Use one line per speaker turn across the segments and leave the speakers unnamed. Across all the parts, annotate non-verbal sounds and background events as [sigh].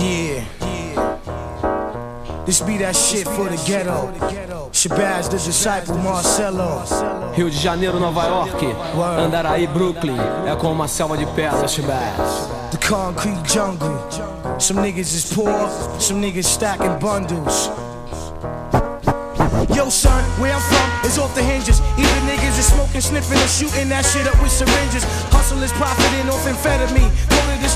Yeah. This be that shit for the ghetto. Shabazz, the disciple, Marcelo.
Rio de Janeiro, Nova York, Andaraí, Brooklyn, é como uma selva de pedras, Chibas.
The concrete jungle. Some niggas is poor, some niggas stacking bundles. Yo, son, where I'm from is off the hinges. Even niggas is smoking, sniffing, and shooting that shit up with syringes. Hustlers profiting off amphetamine.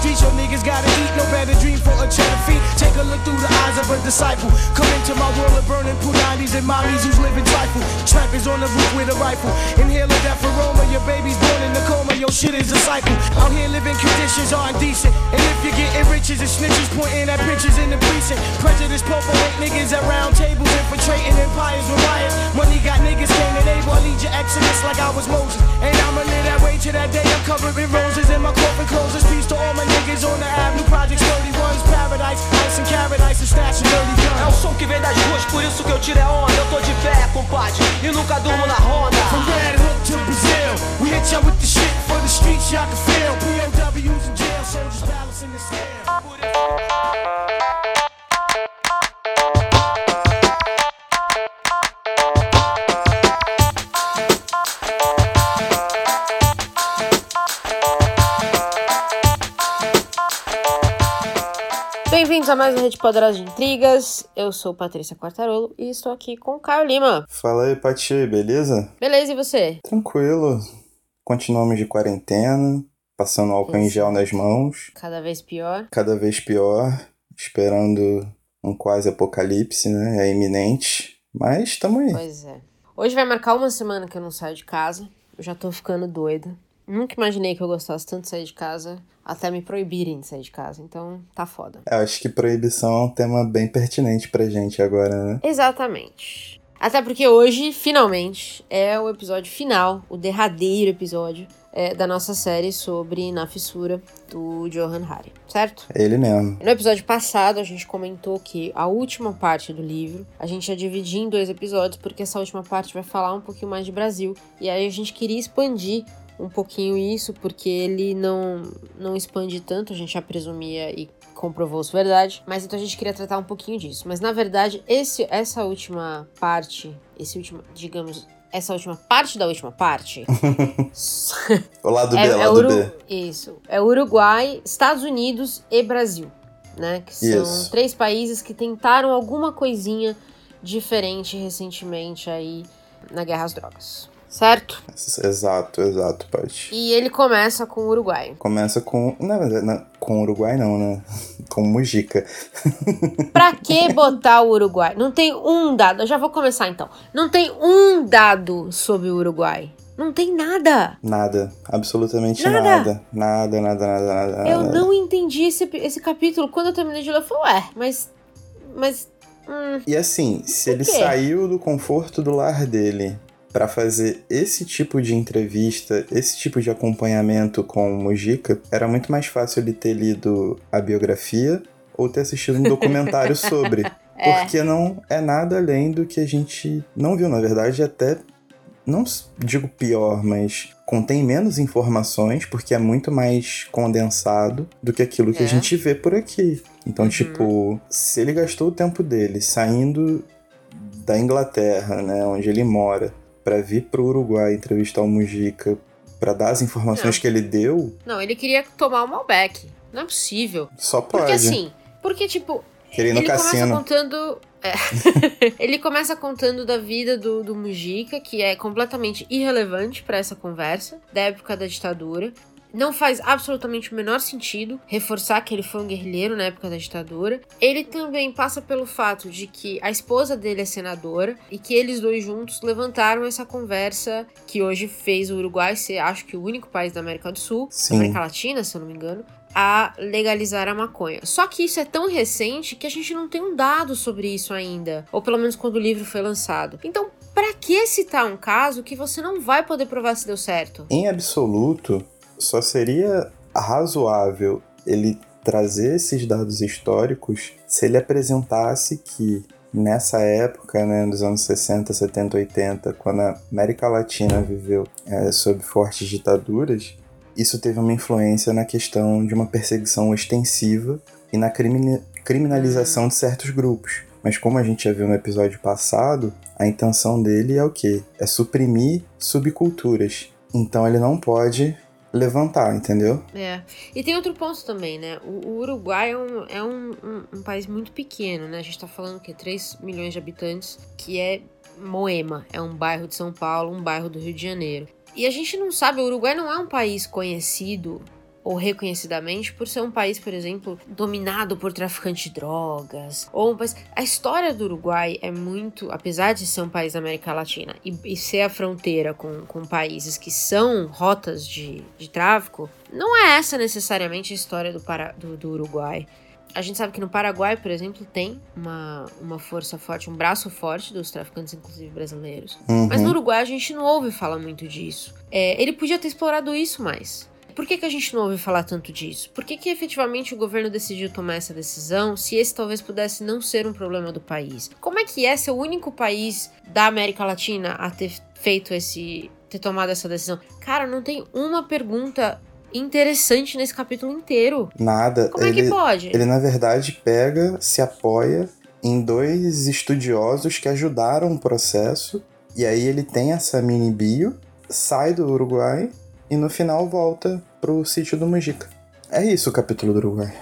Streets, your niggas gotta eat. No better dream for a cheddar feet. Take a look through the eyes of a disciple. Come into my world of burning punani's and mommies who's living trifle. Trappers on the roof with a rifle. Inhale a death aroma. Your baby's born in the coma. Your shit is a cycle. Out here living conditions aren't decent. And if you're getting riches and snitches pointing at pictures in the precinct. Prejudice, popo, niggas at round tables infiltrating empires with riots. Money got niggas can't enable. I lead your exodus like I was Moses. And I'ma live that way to that day. I'm covered in roses and my coffin closes. Peace to all my niggas on the. Projects 31's paradise. Ice and carrot ice and stash and dirty
É o
guns.
som que vem das ruas, por isso que eu tiro é onda. Eu tô de pé, compadre, e nunca durmo na ronda.
From Red Hook to Brazil. We hit y'all with the shit for the streets y'all can feel. POWs in jail. Soldiers balancing the scale.
Bem-vindos a mais um Rede Poderosa de Intrigas. Eu sou Patrícia Quartarolo e estou aqui com o Caio Lima.
Fala aí, Pati, beleza?
Beleza, e você?
Tranquilo. Continuamos de quarentena, passando álcool em gel nas mãos,
Cada vez pior.
cada vez pior, esperando um quase apocalipse, né? É iminente, mas estamos aí.
Pois é. Hoje vai marcar uma semana que eu não saio de casa. Eu já tô ficando doida. Nunca imaginei que eu gostasse tanto de sair de casa, até me proibirem de sair de casa. Então, tá foda.
Eu acho que proibição é um tema bem pertinente pra gente agora, né?
Exatamente. Até porque hoje, finalmente, é o episódio final, o derradeiro episódio é, da nossa série sobre Na Fissura, do Johan Hari, certo?
É ele mesmo.
No episódio passado, a gente comentou que a última parte do livro a gente ia dividir em dois episódios, porque essa última parte vai falar um pouquinho mais de Brasil. E aí a gente queria expandir um pouquinho isso, porque ele não, não expande tanto, a gente já presumia e comprovou sua verdade. Mas então a gente queria tratar um pouquinho disso. Mas na verdade, esse, essa última parte, esse último, digamos, essa última parte da última parte. [laughs]
O lado B,
É, é
lado
Uru-
B.
Isso. É Uruguai, Estados Unidos e Brasil, né? Que são
Isso.
três países que tentaram alguma coisinha diferente recentemente aí na guerra às drogas. Certo?
Exato, exato, Pati.
E ele começa com o Uruguai.
Começa com. Na verdade, na- com Uruguai não, né? [laughs] Com Mujica. [laughs]
Pra que botar o Uruguai? Não tem um dado. Eu já vou começar então. Não tem um dado sobre o Uruguai. Não tem nada.
Nada. Absolutamente
Nada.
nada. Nada, nada, nada, nada.
Eu
nada.
não entendi esse, esse capítulo. Quando eu terminei de ler, eu falei, ué, mas. Mas. hum,
E assim, se ele saiu do conforto do lar dele pra fazer esse tipo de entrevista, esse tipo de acompanhamento com o Mujica, era muito mais fácil ele ter lido a biografia ou ter assistido um documentário [laughs] sobre.
É.
Porque não é nada além do que a gente não viu. Na verdade, até não digo pior, mas contém menos informações porque é muito mais condensado do que aquilo que
É.
a gente vê por aqui. Então,
Uhum.
tipo, se ele gastou o tempo dele saindo da Inglaterra, né, onde ele mora, pra vir pro Uruguai entrevistar o Mujica, pra dar as informações
Não.
que ele deu,
Não, ele queria tomar o Malbec. Não é possível.
só pode.
Porque assim, porque tipo,
Queria ir no
ele começa
cassino.
contando. é. [laughs] ele começa contando da vida do, do Mujica, que é completamente irrelevante pra essa conversa, da época da ditadura. Não faz absolutamente o menor sentido reforçar que ele foi um guerrilheiro na época da ditadura. Ele também passa pelo fato de que a esposa dele é senadora e que eles dois juntos levantaram essa conversa que hoje fez o Uruguai ser, acho que, o único país da América do Sul,
Sim.
América Latina, se eu não me engano, a legalizar a maconha. Só que isso é tão recente que a gente não tem um dado sobre isso ainda, ou pelo menos quando o livro foi lançado. Então, pra que citar um caso que você não vai poder provar se deu certo?
Em absoluto, só seria razoável ele trazer esses dados históricos se ele apresentasse que nessa época, né, dos anos 60, 70, 80, quando a América Latina viveu é, sob fortes ditaduras, isso teve uma influência na questão de uma perseguição ostensiva e na criminalização de certos grupos. Mas como a gente já viu no episódio passado, a intenção dele é o quê? É suprimir subculturas. Então ele não pode levantar, entendeu?
É. E tem outro ponto também, né? O, o Uruguai é, um, é um, um, um, país muito pequeno, né? A gente tá falando que 3 milhões de habitantes, que é Moema, é um bairro de São Paulo, um bairro do Rio de Janeiro. E a gente não sabe, o Uruguai não é um país conhecido ou reconhecidamente por ser um país, por exemplo, dominado por traficantes de drogas, ou um país... A história do Uruguai é muito, apesar de ser um país da América Latina e, e ser a fronteira com, com países que são rotas de, de tráfico, não é essa necessariamente a história do, para, do, do Uruguai. A gente sabe que no Paraguai, por exemplo, tem uma, uma força forte, um braço forte dos traficantes, inclusive brasileiros.
Uhum.
Mas no Uruguai a gente não ouve falar muito disso. É, ele podia ter explorado isso mais. Por que, que a gente não ouve falar tanto disso? Por que, que efetivamente o governo decidiu tomar essa decisão se esse talvez pudesse não ser um problema do país? Como é que é ser o único país da América Latina a ter feito esse. ter tomado essa decisão? Cara, não tem uma pergunta interessante nesse capítulo inteiro.
Nada.
Como
ele,
é que pode?
Ele, na verdade, pega, se apoia em dois estudiosos que ajudaram o processo. E aí ele tem essa mini bio, sai do Uruguai e no final volta pro sítio do Mujica. É isso o capítulo do Uruguai.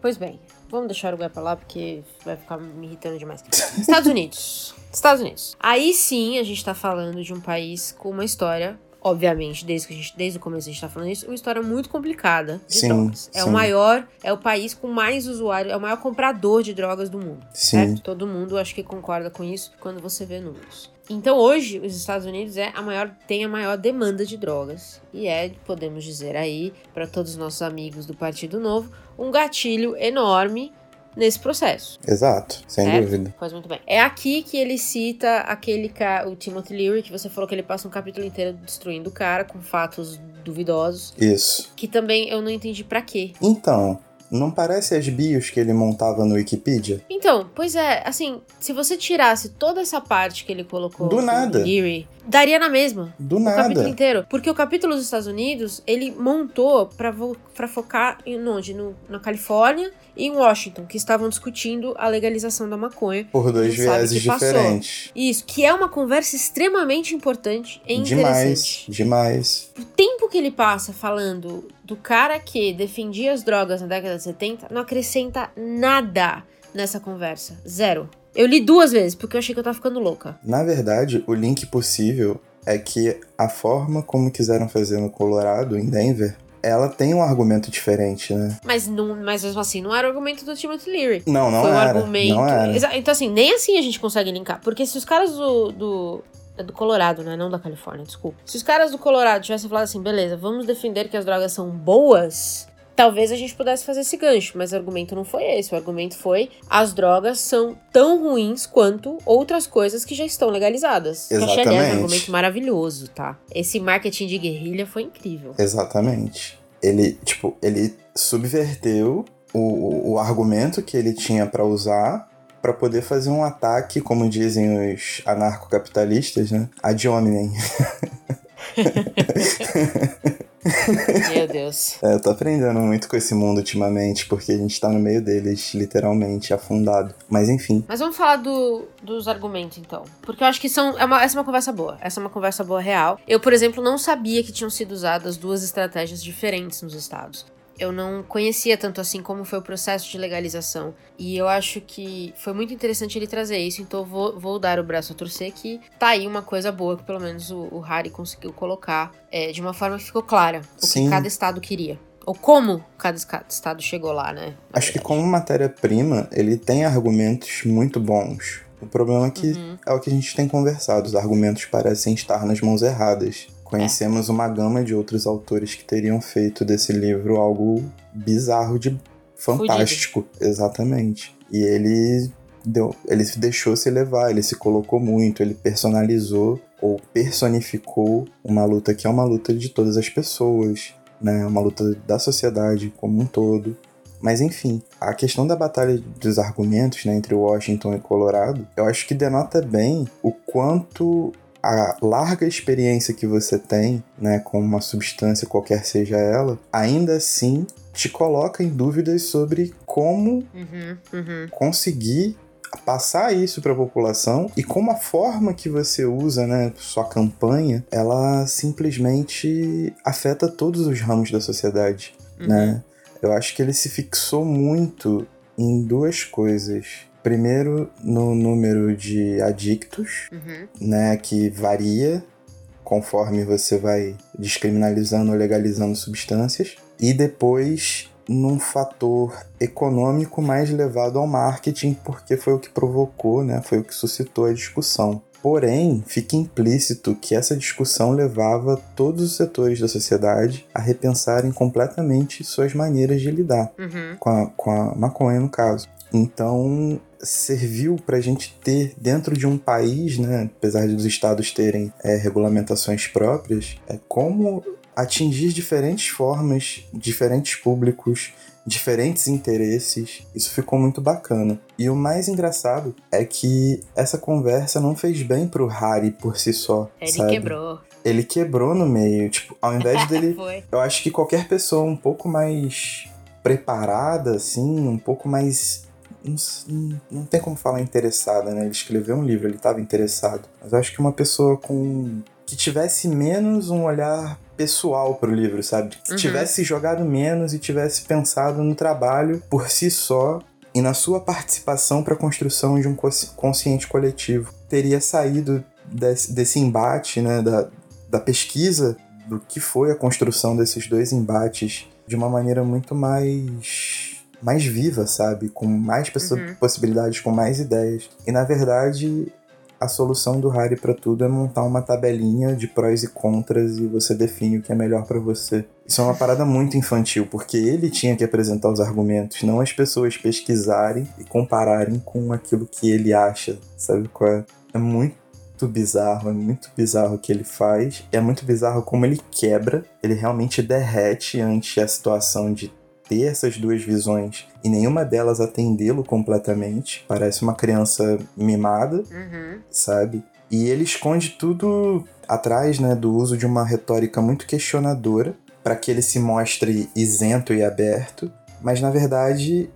Pois bem, vamos deixar o Uruguai pra lá porque vai ficar me irritando demais. Estados Unidos. [laughs] Estados Unidos. Aí sim a gente tá falando de um país com uma história obviamente, desde, que a gente, desde o começo a gente tá falando isso, uma história muito complicada de
Sim,
drogas. É
sim.
o maior, é o país com mais usuários, é o maior comprador de drogas do mundo.
Sim.
Certo? Todo mundo acho que concorda com isso quando você vê números. Então hoje os Estados Unidos é a maior, tem a maior demanda de drogas e é, podemos dizer aí, para todos os nossos amigos do Partido Novo, um gatilho enorme nesse processo.
Exato, sem
certo?
dúvida.
Pois muito bem. É aqui que ele cita aquele cara, o Timothy Leary, que você falou que ele passa um capítulo inteiro destruindo o cara com fatos duvidosos,
Isso.
que também eu não entendi pra quê.
Então, não parece as bios que ele montava no Wikipedia?
Então, pois é, assim, se você tirasse toda essa parte que ele colocou
Do nada.
Leary, daria na mesma.
Do
O capítulo
nada.
inteiro. Porque o capítulo dos Estados Unidos, ele montou pra focar em onde? No, na Califórnia e em Washington, que estavam discutindo a legalização da maconha.
Por dois vieses diferentes.
Isso, que é uma conversa extremamente importante e
Demais,
interessante.
demais.
O tempo que ele passa falando do cara que defendia as drogas na década de 70 não acrescenta nada nessa conversa. Zero. Eu li duas vezes, porque eu achei que eu tava ficando louca.
Na verdade, o link possível é que a forma como quiseram fazer no Colorado, em Denver, ela tem um argumento diferente, né?
Mas, não, mas mesmo assim, não era o argumento do Timothy Leary.
Não, não
Foi um
era.
argumento.
Não era.
Então, assim, nem assim a gente consegue linkar. Porque se os caras do. do é do Colorado, né? Não da Califórnia, desculpa. Se os caras do Colorado tivessem falado assim, beleza, vamos defender que as drogas são boas, talvez a gente pudesse fazer esse gancho. Mas o argumento não foi esse. O argumento foi as drogas são tão ruins quanto outras coisas que já estão legalizadas. Que eu achei, aliás, um
Exatamente.
argumento maravilhoso, tá? Esse marketing de guerrilha foi incrível.
Exatamente. Ele, tipo, ele subverteu o, o, o argumento que ele tinha pra usar pra poder fazer um ataque, como dizem os anarcocapitalistas, né? Ad hominem.
Meu Deus. [laughs]
É, eu tô aprendendo muito com esse mundo ultimamente, porque a gente tá no meio deles, literalmente, afundado. Mas enfim.
Mas vamos falar do- dos argumentos, então. Porque eu acho que são, é uma, essa é uma conversa boa. Essa é uma conversa boa real. Eu, por exemplo, não sabia que tinham sido usadas duas estratégias diferentes nos estados. Eu não conhecia tanto assim como foi o processo de legalização. E eu acho que foi muito interessante ele trazer isso. Então vou, vou dar o braço a torcer que tá aí uma coisa boa que pelo menos o, o Harry conseguiu colocar é, de uma forma que ficou clara. O
Sim.
que cada estado queria. Ou como cada estado chegou lá, né?
Acho que como matéria-prima, ele tem argumentos muito bons. O problema é que
Uhum.
é o que a gente tem conversado. Os argumentos parecem estar nas mãos erradas. Conhecemos uma gama de outros autores que teriam feito desse livro algo bizarro de fantástico. Exatamente. E ele deu, ele deixou se levar, ele se colocou muito, ele personalizou ou personificou uma luta que é uma luta de todas as pessoas, né? Uma luta da sociedade como um todo. Mas enfim, a questão da batalha dos argumentos né, entre Washington e Colorado, eu acho que denota bem o quanto a larga experiência que você tem, né, com uma substância, qualquer seja ela, ainda assim te coloca em dúvidas sobre como
Uhum, uhum.
conseguir passar isso para a população e como a forma que você usa, né, sua campanha, ela simplesmente afeta todos os ramos da sociedade,
Uhum.
né? Eu acho que ele se fixou muito em duas coisas. Primeiro, no número de adictos,
Uhum.
né, que varia conforme você vai descriminalizando ou legalizando substâncias, e depois num fator econômico mais levado ao marketing, porque foi o que provocou, né, foi o que suscitou a discussão. Porém, fica implícito que essa discussão levava todos os setores da sociedade a repensarem completamente suas maneiras de lidar
Uhum.
com a, com a maconha, no caso. Então, serviu para a gente ter dentro de um país, né, apesar de os estados terem é, regulamentações próprias, é como atingir diferentes formas, diferentes públicos, diferentes interesses. Isso ficou muito bacana. E o mais engraçado é que essa conversa não fez bem pro Harry por si só.
Ele
sabe?
quebrou.
Ele quebrou no meio. Tipo, ao invés dele [laughs] eu acho que qualquer pessoa um pouco mais preparada, assim, um pouco mais. Não, não- não tem como falar interessada, né? Ele escreveu um livro, ele estava interessado. Mas eu acho que uma pessoa com. que tivesse menos um olhar pessoal pro livro, sabe? Que
Uhum.
tivesse jogado menos e tivesse pensado no trabalho por si só e na sua participação para a construção de um consci- consciente coletivo. Teria saído desse, desse embate, né? Da, da pesquisa do que foi a construção desses dois embates de uma maneira muito mais mais viva, sabe? Com mais
Uhum.
possibilidades, com mais ideias. E na verdade, a solução do Harry pra tudo é montar uma tabelinha de prós e contras e você define o que é melhor pra você. Isso é uma parada muito infantil, porque ele tinha que apresentar os argumentos, não as pessoas pesquisarem e compararem com aquilo que ele acha, sabe qual é? É muito bizarro, é muito bizarro o que ele faz. É muito bizarro como ele quebra, ele realmente derrete ante a situação de ter essas duas visões e nenhuma delas atendê-lo completamente. Parece uma criança mimada,
Uhum.
sabe? E ele esconde tudo atrás, né, do uso de uma retórica muito questionadora para que ele se mostre isento e aberto, mas na verdade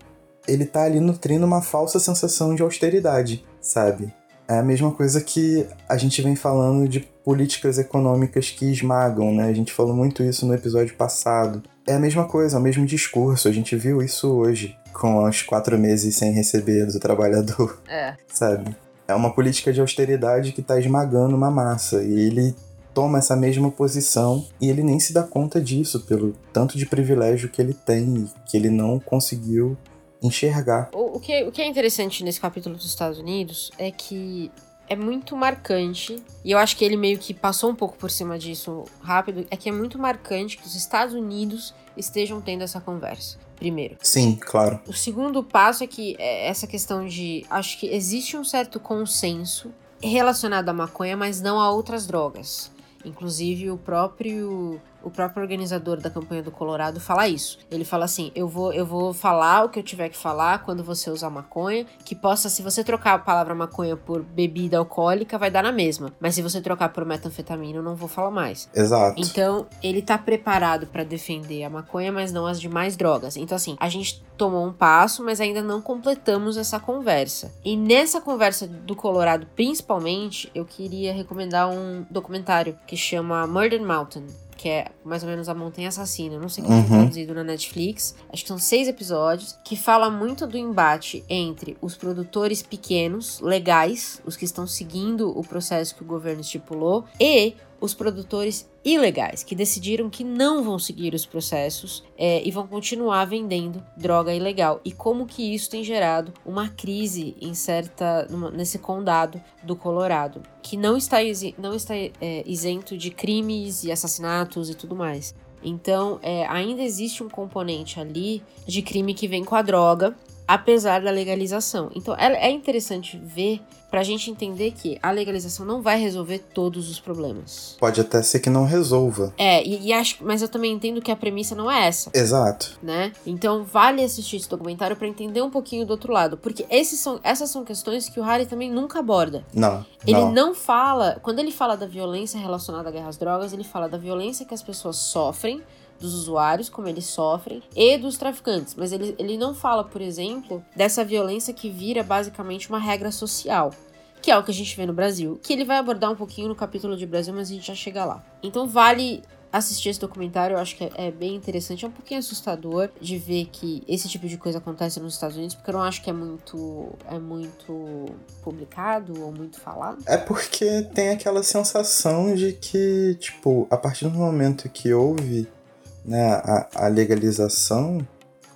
ele tá ali nutrindo uma falsa sensação de austeridade, sabe? É a mesma coisa que a gente vem falando de políticas econômicas que esmagam, né? A gente falou muito isso no episódio passado. É a mesma coisa, é o mesmo discurso. A gente viu isso hoje, com os quatro meses sem receber do trabalhador
É. [laughs]
sabe? É uma política de austeridade que tá esmagando uma massa e ele toma essa mesma posição e ele nem se dá conta disso pelo tanto de privilégio que ele tem e que ele não conseguiu enxergar.
O, o que, o que é interessante nesse capítulo dos Estados Unidos é que é muito marcante, e eu acho que ele meio que passou um pouco por cima disso rápido, é que é muito marcante que os Estados Unidos estejam tendo essa conversa. Primeiro.
Sim, claro.
O segundo passo é que é essa questão de. Acho que existe um certo consenso relacionado à maconha, mas não a outras drogas. Inclusive o próprio o próprio organizador da campanha do Colorado fala isso. Ele fala assim: eu vou, eu vou falar o que eu tiver que falar quando você usar maconha, que possa, se você trocar a palavra maconha por bebida alcoólica, vai dar na mesma. Mas se você trocar por metanfetamina, eu não vou falar mais.
Exato.
Então, ele tá preparado pra defender a maconha, mas não as demais drogas. Então, assim, a gente tomou um passo, mas ainda não completamos essa conversa. E nessa conversa do Colorado, principalmente, eu queria recomendar um documentário que chama Murder Mountain. Que é mais ou menos a Montanha Assassina. Não sei como foi
Uhum.
traduzido na Netflix. Acho que são seis episódios. Que fala muito do embate entre os produtores pequenos, legais, os que estão seguindo o processo que o governo estipulou, e os produtores ilegais, que decidiram que não vão seguir os processos é, e vão continuar vendendo droga ilegal. E como que isso tem gerado uma crise em certa numa- nesse condado do Colorado, que não está, não está é, isento de crimes e assassinatos e tudo mais. Então, é, ainda existe um componente ali de crime que vem com a droga, apesar da legalização. Então, é, é interessante ver pra gente entender que a legalização não vai resolver todos os problemas.
Pode até ser que não resolva.
É, e, e acho, mas eu também entendo que a premissa não é essa,
Exato.
né? Então vale assistir esse documentário pra entender um pouquinho do outro lado, porque esses são, essas são questões que o Harry também nunca aborda.
Não.
Ele
não.
não fala, quando ele fala da violência relacionada à guerra às drogas, ele fala da violência que as pessoas sofrem dos usuários, como eles sofrem, e dos traficantes. Mas ele, ele não fala, por exemplo, dessa violência que vira basicamente uma regra social que é o que a gente vê no Brasil, que ele vai abordar um pouquinho no capítulo de Brasil, mas a gente já chega lá. Então vale assistir esse documentário, eu acho que é, é, bem interessante. É um pouquinho assustador de ver que esse tipo de coisa acontece nos Estados Unidos, porque eu não acho que é muito, é muito publicado ou muito falado.
É porque tem aquela sensação de que, tipo, a partir do momento que houve né, a, a legalização,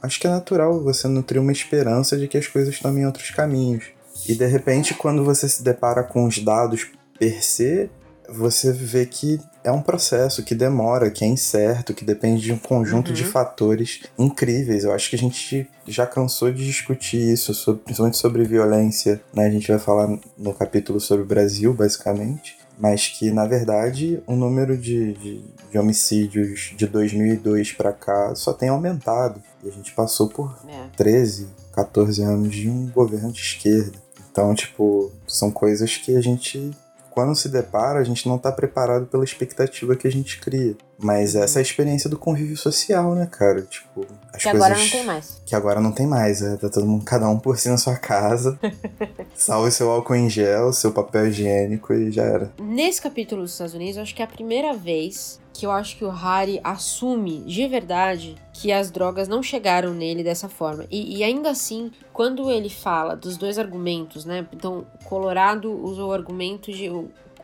acho que é natural você nutrir uma esperança de que as coisas tomem outros caminhos. E de repente, quando você se depara com os dados per se, você vê que é um processo que demora, que é incerto, que depende de um conjunto uhum. de fatores incríveis. Eu acho que a gente já cansou de discutir isso, sobre, principalmente sobre violência. Né? A gente vai falar no capítulo sobre o Brasil, basicamente. Mas que, na verdade, o número de, de, de homicídios de 2002 para cá só tem aumentado. E a gente passou por é. 13, 14 anos de um governo de esquerda. Então, tipo, são coisas que a gente quando se depara, a gente não está preparado pela expectativa que a gente cria. Mas essa é a experiência do convívio social, né, cara? Tipo,
as que coisas... agora não tem mais.
Que agora não tem mais, é. Tá todo mundo, cada um por si na sua casa. [laughs] salve seu álcool em gel, seu papel higiênico e já era.
Nesse capítulo dos Estados Unidos, eu acho que é a primeira vez que eu acho que o Harry assume de verdade que as drogas não chegaram nele dessa forma. E, e, ainda assim, quando ele fala dos dois argumentos, né? Então, Colorado usa o argumento de.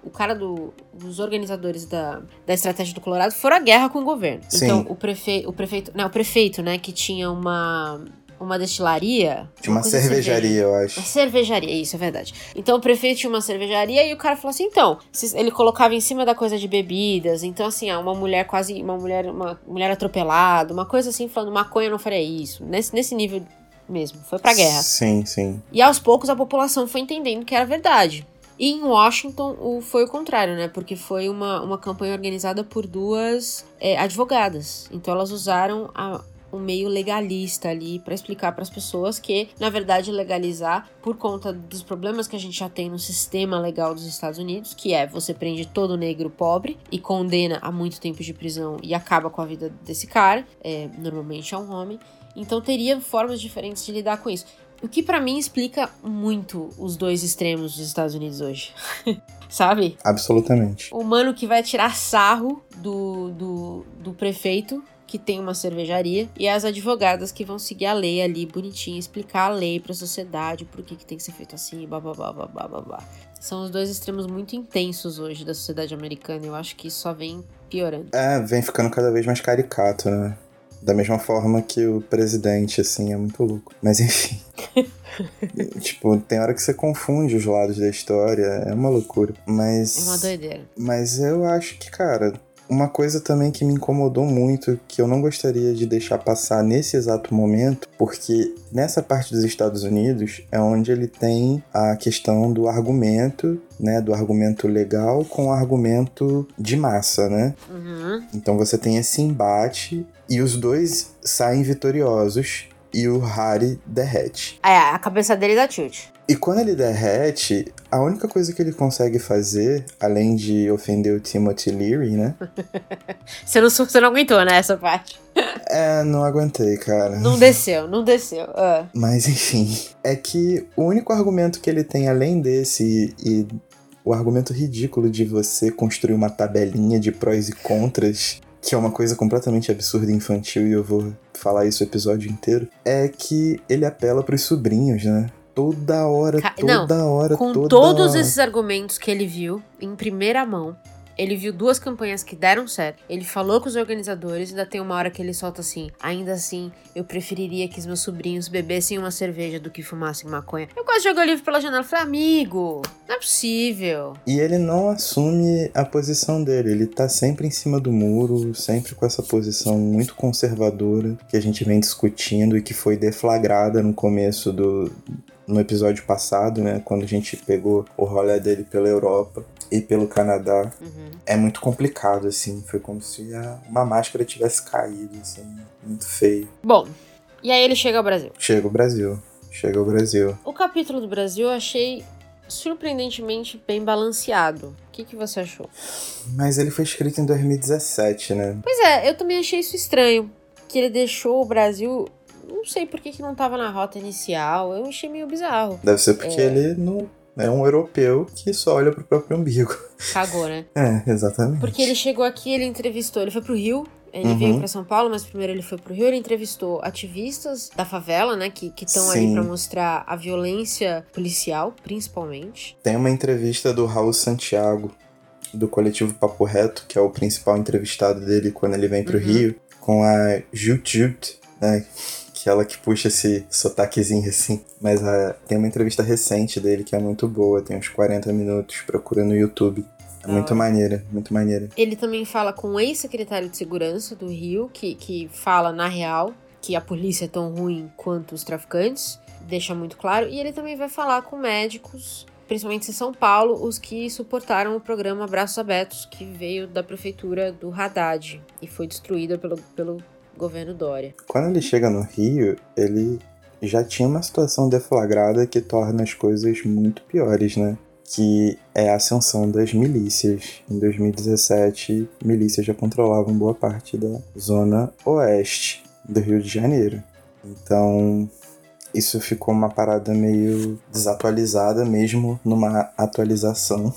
O, cara do. Os organizadores da, da estratégia do Colorado foram à guerra com o governo. Sim. Então, o, prefe, o prefeito. Não, o prefeito, né, que tinha uma uma destilaria.
Tinha uma, uma cervejaria, eu acho.
Uma cervejaria, isso é verdade. Então o prefeito tinha uma cervejaria e o cara falou assim: então, ele colocava em cima da coisa de bebidas. Então, assim, ah, uma mulher quase. Uma mulher, uma mulher atropelada, uma coisa assim, falando maconha não faria isso. Nesse, nesse nível mesmo. Foi pra guerra.
Sim, sim.
E aos poucos a população foi entendendo que era verdade. E em Washington o, foi o contrário, né? Porque foi uma, uma campanha organizada por duas é, advogadas. Então elas usaram a, um meio legalista ali para explicar para as pessoas que, na verdade, legalizar por conta dos problemas que a gente já tem no sistema legal dos Estados Unidos, que é você prende todo negro pobre e condena a muito tempo de prisão e acaba com a vida desse cara, é, normalmente é um homem. Então teria formas diferentes de lidar com isso. O que para mim explica muito os dois extremos dos Estados Unidos hoje. [laughs] Sabe?
Absolutamente.
O mano que vai tirar sarro do, do, do prefeito que tem uma cervejaria, e as advogadas que vão seguir a lei ali bonitinho, explicar a lei para a sociedade, por que, que tem que ser feito assim, blá blá blá blá blá blá blá. São os dois extremos muito intensos hoje da sociedade americana, eu acho que isso só vem piorando.
É, vem ficando cada vez mais caricato, né? Da mesma forma que o presidente, assim, é muito louco. Mas enfim. [laughs] tipo, tem hora que você confunde os lados da história, é uma loucura. Mas.
É uma doideira.
Mas eu acho que, cara, uma coisa também que me incomodou muito, que eu não gostaria de deixar passar nesse exato momento, porque nessa parte dos Estados Unidos é onde ele tem a questão do argumento, né, do argumento legal com o argumento de massa, né? Uhum. Então você tem esse embate e os dois saem vitoriosos e o Harry derrete.
É, a cabeça dele dá tilt.
E quando ele derrete, a única coisa que ele consegue fazer, além de ofender o Timothy Leary, né? [laughs]
você, não, você não aguentou, né, essa parte?
É, não aguentei, cara.
Não desceu, não desceu. Uh.
Mas enfim, é que o único argumento que ele tem além desse e o argumento ridículo de você construir uma tabelinha de prós e contras, que é uma coisa completamente absurda e infantil, e eu vou falar isso o episódio inteiro, é que ele apela pros sobrinhos, né? toda hora, Ca... toda Não, hora,
com
toda
todos
hora.
esses argumentos que ele viu em primeira mão, ele viu duas campanhas que deram certo. Ele falou com os organizadores, ainda tem uma hora que ele solta assim: ainda assim, eu preferiria que os meus sobrinhos bebessem uma cerveja do que fumassem maconha. Eu quase joguei o livro pela janela falei: amigo, não é possível.
E ele não assume a posição dele, ele tá sempre em cima do muro, sempre com essa posição muito conservadora que a gente vem discutindo e que foi deflagrada no começo do, no episódio passado, né, quando a gente pegou o rolê dele pela Europa e pelo Canadá, uhum. é muito complicado, assim. Foi como se a, uma máscara tivesse caído, assim, muito feio.
Bom, e aí ele chega ao Brasil.
Chega ao Brasil. Chega ao Brasil.
O capítulo do Brasil eu achei surpreendentemente bem balanceado. O que, que você achou?
Mas ele foi escrito em 2017, né?
Pois é, eu também achei isso estranho. Que ele deixou o Brasil. Não sei por que, que não tava na rota inicial. Eu achei meio bizarro.
Deve ser porque
É.
ele não é um europeu que só olha pro próprio umbigo.
Cagou, né? [laughs]
É, exatamente.
Porque ele chegou aqui, ele entrevistou, ele foi pro Rio. Ele
Uhum.
veio pra São Paulo, mas primeiro ele foi pro Rio. Ele entrevistou ativistas da favela, né? Que estão ali pra mostrar a violência policial, principalmente.
Tem uma entrevista do Raul Santiago, do coletivo Papo Reto, que é o principal entrevistado dele quando ele vem pro
Uhum.
Rio, com a Jut Jut, né? Que ela que puxa esse sotaquezinho assim. Mas ah, tem uma entrevista recente dele que é muito boa, tem uns 40 minutos, procura no YouTube. É muito maneira, muito maneira.
Ele também fala com o ex-secretário de segurança do Rio, que, que fala na real que a polícia é tão ruim quanto os traficantes, deixa muito claro. E ele também vai falar com médicos, principalmente em São Paulo, os que suportaram o programa Braços Abertos, que veio da prefeitura do Haddad e foi destruída pelo, pelo governo Dória.
Quando ele chega no Rio, ele já tinha uma situação deflagrada que torna as coisas muito piores, né? Que é a ascensão das milícias. Em 2017, milícias já controlavam boa parte da zona oeste do Rio de Janeiro. Então, isso ficou uma parada meio desatualizada, mesmo numa atualização.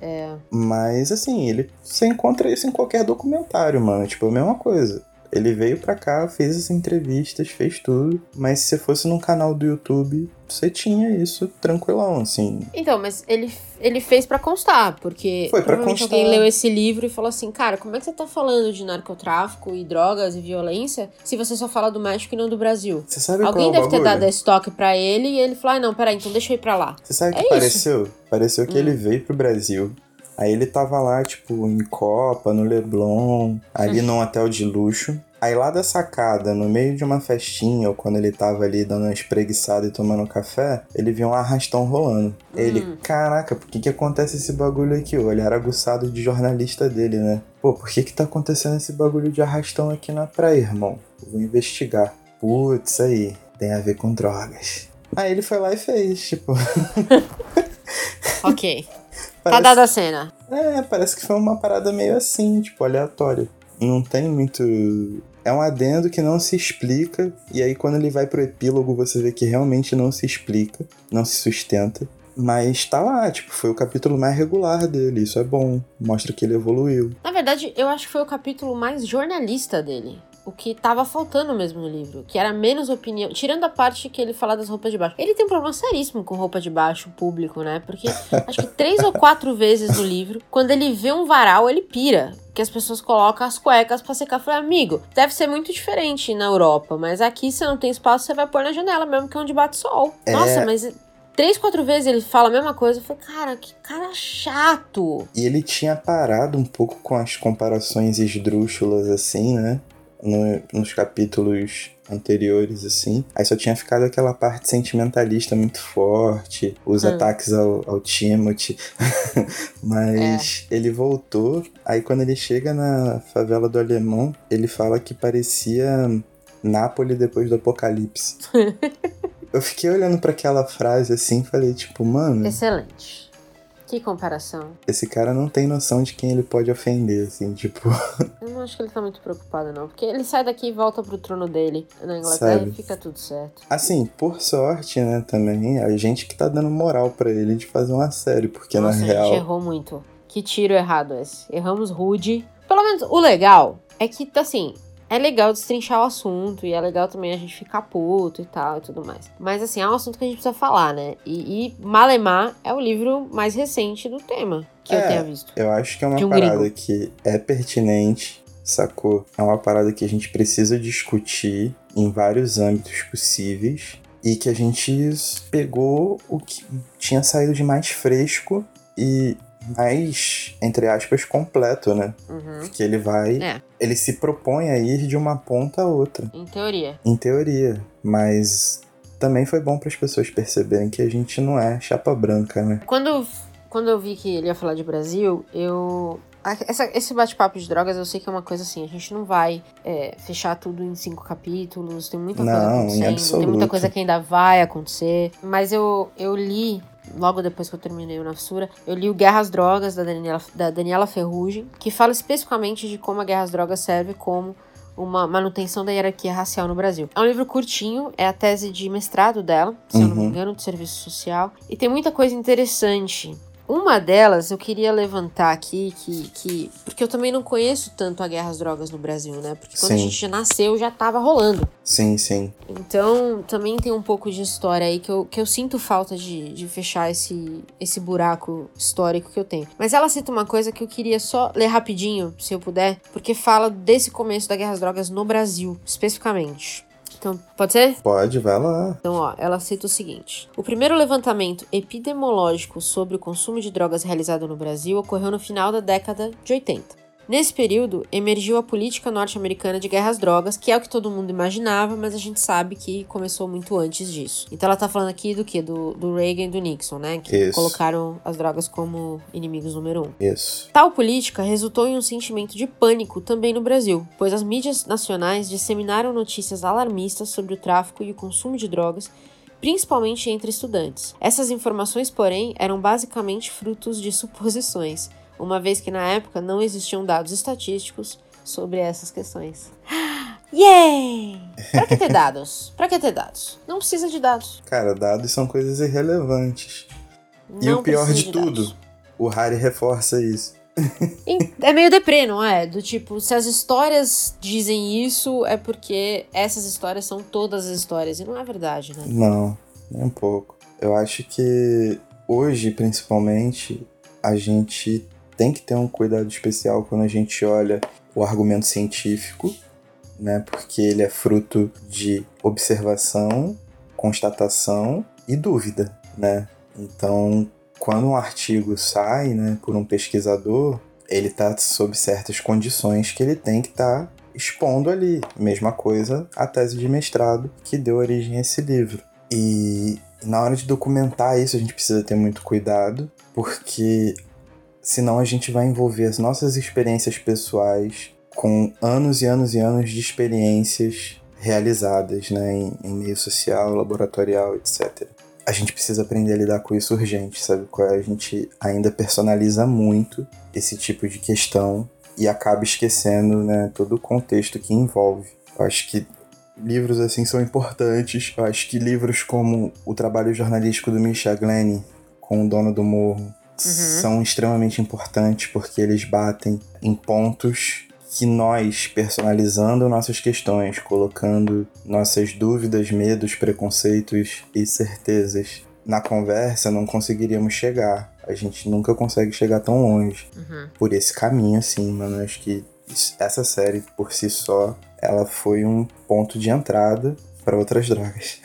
É, [laughs]
Mas assim, ele você encontra isso em qualquer documentário, mano. Tipo, a mesma coisa. Ele veio pra cá, fez as entrevistas, fez tudo. Mas se você fosse num canal do YouTube, você tinha isso tranquilão, assim.
Então, mas ele, ele fez pra constar, porque
Foi
provavelmente
constar.
alguém leu esse livro e falou assim, cara, como é que você tá falando de narcotráfico e drogas e violência se você só fala do México e não do Brasil?
Você sabe
Alguém
qual é o
deve ter dado estoque pra ele e ele falou, ah, não, peraí, então deixa eu ir pra lá.
Você sabe o
É
que
isso.
pareceu? Pareceu que
Hum.
ele veio pro Brasil. Aí ele tava lá, tipo, em Copa, no Leblon, ali num hotel de luxo. Aí lá da sacada, no meio de uma festinha, ou quando ele tava ali dando uma espreguiçada e tomando café, ele viu um arrastão rolando. Ele,
Hum.
caraca, por que que acontece esse bagulho aqui? O olhar aguçado de jornalista dele, né? Pô, por que que tá acontecendo esse bagulho de arrastão aqui na praia, irmão? Vou investigar. Putz, aí, tem a ver com drogas. Aí ele foi lá e fez, tipo... [laughs]
Ok, tá
parece-
dada a cena.
É, parece que foi uma parada meio assim, tipo, aleatória. Não tem muito. É um adendo que não se explica, e aí quando ele vai pro epílogo você vê que realmente não se explica, não se sustenta. Mas tá lá, tipo, foi o capítulo mais regular dele, isso é bom, mostra que ele evoluiu.
Na verdade, eu acho que foi o capítulo mais jornalista dele. O que tava faltando mesmo no livro. Que era menos opinião. Tirando a parte que ele fala das roupas de baixo. Ele tem um problema seríssimo com roupa de baixo público, né? Porque acho que três ou quatro vezes no livro, quando ele vê um varal, ele pira. Que as pessoas colocam as cuecas pra secar. Eu falei, amigo, deve ser muito diferente na Europa. Mas aqui, se não tem espaço, você vai pôr na janela mesmo, que é onde bate sol.
É.
Nossa, mas. Três, quatro vezes ele fala a mesma coisa. Eu falei, cara, que cara chato.
E ele tinha parado um pouco com as comparações esdrúxulas, assim, né? No- nos capítulos anteriores, assim. Aí só tinha ficado aquela parte sentimentalista muito forte, os
Hum.
ataques ao, ao Timothy. [laughs] Mas ele voltou. Aí quando ele chega na favela do Alemão, ele fala que parecia Nápoles depois do apocalipse. [laughs] Eu fiquei olhando pra aquela frase assim e falei, tipo, mano,
Excelente. Que comparação.
esse cara não tem noção de quem ele pode ofender, assim, tipo. [laughs]
Eu não acho que ele tá muito preocupado, não. Porque ele sai daqui e volta pro trono dele na Inglaterra
Sabe?
e fica tudo certo.
Assim, por sorte, né, também, a gente que tá dando moral pra ele de fazer uma série, porque
Nossa,
na
a
real.
gente errou muito. Que tiro errado esse. Erramos rude. Pelo menos o legal é que, assim, é legal destrinchar o assunto e é legal também a gente ficar puto e tal e tudo mais. Mas, assim, é um assunto que a gente precisa falar, né? E, e Malemar é o livro mais recente do tema que eu
É.
tenha visto.
Eu acho que é uma
um
parada
gringo.
que é pertinente, sacou? É uma parada que a gente precisa discutir em vários âmbitos possíveis e que a gente pegou o que tinha saído de mais fresco e mais, entre aspas, completo, né?
Uhum.
Porque ele vai.
É.
Ele se propõe a ir de uma ponta a outra.
Em teoria.
Em teoria, mas também foi bom para as pessoas perceberem que a gente não é chapa branca, né?
Quando, quando eu vi que ele ia falar de Brasil, eu. essa- esse bate-papo de drogas eu sei que é uma coisa assim, a gente não vai é, fechar tudo em cinco capítulos, tem muita coisa
Não, em
acontecendo, tem muita coisa que ainda vai acontecer. Mas eu, eu li logo depois que eu terminei o Nafsura, eu li o Guerra às Drogas, da Daniela, da Daniela Ferrugem, que fala especificamente de como a Guerra às Drogas serve como uma manutenção da hierarquia racial no Brasil. É um livro curtinho, é a tese de mestrado dela, se uhum. eu não me uhum. engano, de serviço social, e tem muita coisa interessante. Uma delas eu queria levantar aqui, que, que. Porque eu também não conheço tanto a guerra às drogas no Brasil, né? Porque quando sim. a gente nasceu já tava rolando.
Sim, sim.
Então também tem um pouco de história aí que eu, que eu sinto falta de, de fechar esse, esse buraco histórico que eu tenho. Mas ela cita uma coisa que eu queria só ler rapidinho, se eu puder, porque fala desse começo da guerra às drogas no Brasil, especificamente. Então, pode ser?
Pode, vai lá.
Então, ó, ela cita o seguinte: O primeiro levantamento epidemiológico sobre o consumo de drogas realizado no Brasil ocorreu no final da década de 80. Nesse período, emergiu a política norte-americana de guerra às drogas, que é o que todo mundo imaginava, mas a gente sabe que começou muito antes disso. Então ela tá falando aqui do que? Do, do Reagan e do Nixon, né? Que
Isso.
colocaram as drogas como inimigos número um.
Isso.
Tal política resultou em um sentimento de pânico também no Brasil, pois as mídias nacionais disseminaram notícias alarmistas sobre o tráfico e o consumo de drogas principalmente entre estudantes. Essas informações, porém, eram basicamente frutos de suposições, uma vez que na época não existiam dados estatísticos sobre essas questões. [gasps] Yay! Pra que ter dados? Pra que ter dados? Não precisa de dados.
Cara, dados são coisas irrelevantes. Não e o pior de, de tudo, dados. o Harry reforça isso.
é meio deprê, não é? Do tipo, se as histórias dizem isso, é porque essas histórias são todas as histórias. E não é verdade, né?
Não, nem um pouco. Eu acho que hoje, principalmente, a gente tem que ter um cuidado especial quando a gente olha o argumento científico, né? Porque ele é fruto de observação, constatação e dúvida, né? Então, quando um artigo sai, né, por um pesquisador, ele está sob certas condições que ele tem que estar tá expondo ali. Mesma coisa a tese de mestrado que deu origem a esse livro. E na hora de documentar isso, a gente precisa ter muito cuidado, porque senão a gente vai envolver as nossas experiências pessoais com anos e anos e anos de experiências realizadas né, em, em meio social, laboratorial, etc. A gente precisa aprender a lidar com isso urgente, sabe? A gente ainda personaliza muito esse tipo de questão e acaba esquecendo né, todo o contexto que envolve. Eu acho que livros assim são importantes. Eu acho que livros como o trabalho jornalístico do Misha Glenn com o Dono do Morro uhum. são extremamente importantes porque eles batem em pontos que nós, personalizando nossas questões, colocando nossas dúvidas, medos, preconceitos e certezas na conversa, não conseguiríamos chegar. A gente nunca consegue chegar tão longe uhum. por esse caminho, assim, mano. Acho que essa série, por si só, ela foi um ponto de entrada para outras drogas.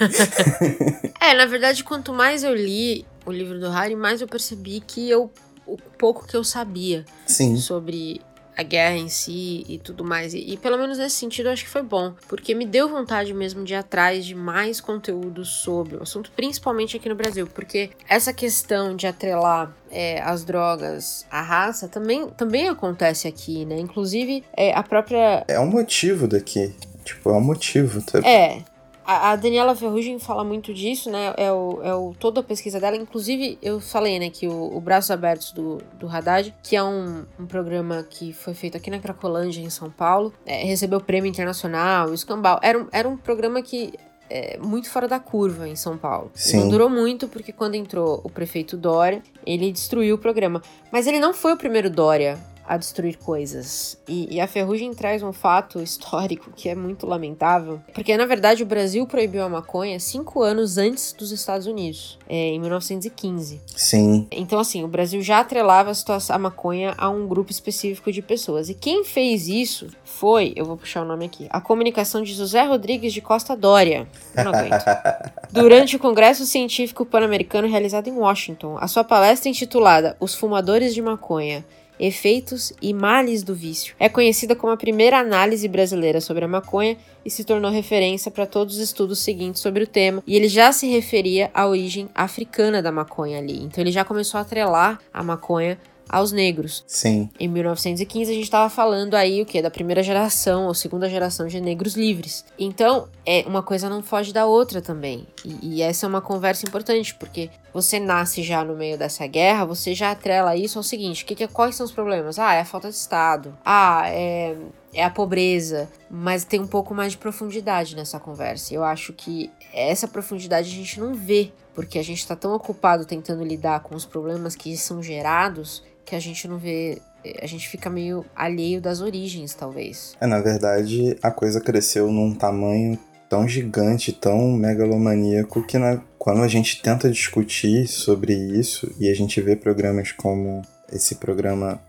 [laughs]
é, na verdade, quanto mais eu li o livro do Harry, mais eu percebi que eu o pouco que eu sabia
Sim.
sobre a guerra em si e tudo mais. E, e, pelo menos nesse sentido eu acho que foi bom, porque me deu vontade mesmo de ir atrás de mais conteúdo sobre o assunto, principalmente aqui no Brasil, porque essa questão de atrelar é, as drogas à raça também, também acontece aqui, né? Inclusive, é, a própria.
É um motivo daqui. Tipo, é um motivo. Tá?
É, a, Daniela Ferrugem fala muito disso, né? É, o, é o, toda a pesquisa dela. Inclusive, eu falei, né, que o, o Braços Abertos do, do Haddad, que é um, um programa que foi feito aqui na Cracolândia, em São Paulo, é, recebeu prêmio internacional, o Escambau. Era, um, era um programa que é, muito fora da curva em São Paulo.
Sim.
Não durou muito, porque quando entrou o prefeito Dória, ele destruiu o programa. Mas ele não foi o primeiro Dória a destruir coisas. E, e, a ferrugem traz um fato histórico que é muito lamentável, porque na verdade o Brasil proibiu a maconha cinco anos antes dos Estados Unidos, é, em 1915.
Sim.
Então, assim, o Brasil já atrelava a, situação, a maconha a um grupo específico de pessoas. E quem fez isso foi, eu vou puxar o nome aqui, a comunicação de José Rodrigues de Costa Dória. Eu não aguento. [laughs] Durante o Congresso Científico Pan-Americano realizado em Washington, a sua palestra intitulada Os Fumadores de Maconha Efeitos e Males do Vício. É conhecida como a primeira análise brasileira sobre a maconha e se tornou referência para todos os estudos seguintes sobre o tema, e ele já se referia à origem africana da maconha ali. Então ele já começou a atrelar a maconha aos negros.
Sim.
Em 1915 a gente estava falando aí o que da primeira geração ou segunda geração de negros livres. Então, é uma coisa não foge da outra também. E, e essa é uma conversa importante porque você nasce já no meio dessa guerra, você já atrela isso ao seguinte: que, que, quais são os problemas? Ah, é a falta de Estado. Ah, é é a pobreza, mas tem um pouco mais de profundidade nessa conversa. Eu acho que essa profundidade a gente não vê, porque a gente está tão ocupado tentando lidar com os problemas que são gerados que a gente não vê. A gente fica meio alheio das origens, talvez.
É, na verdade, a coisa cresceu num tamanho tão gigante, tão megalomaníaco, que na, quando a gente tenta discutir sobre isso e a gente vê programas como esse programa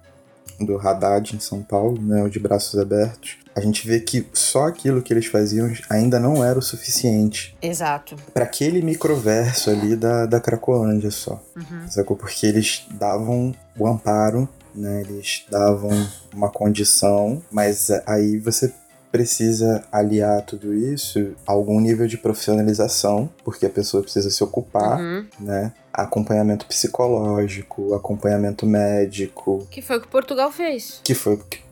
do Haddad em São Paulo, né, o de braços abertos, a gente vê que só aquilo que eles faziam ainda não era o suficiente.
Exato.
Para aquele microverso ali da, da Cracolândia só.
Uhum.
Sacou? Porque eles davam o amparo, né? Eles davam uma condição, mas aí você precisa aliar tudo isso a algum nível de profissionalização, porque a pessoa precisa se ocupar,
uhum.
né? Acompanhamento psicológico, acompanhamento médico.
Que foi o que Portugal fez.
Que foi o que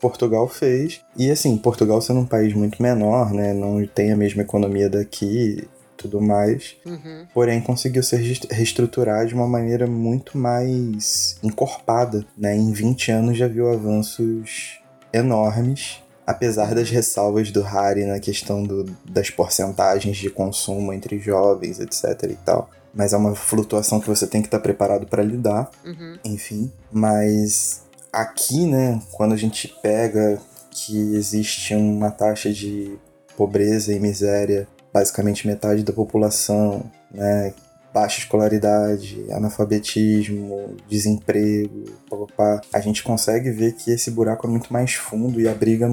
Portugal fez. E assim, Portugal sendo um país muito menor, né? Não tem a mesma economia daqui tudo mais.
Uhum.
Porém, conseguiu se reestruturar de uma maneira muito mais encorpada, né? Em 20 anos já viu avanços enormes apesar das ressalvas do Harry na questão do, das porcentagens de consumo entre jovens, etc e tal. Mas é uma flutuação que você tem que estar tá preparado para lidar,
uhum.
enfim. Mas aqui, né, quando a gente pega que existe uma taxa de pobreza e miséria, basicamente metade da população, né, baixa escolaridade, analfabetismo, desemprego, papapá, a gente consegue ver que esse buraco é muito mais fundo e abriga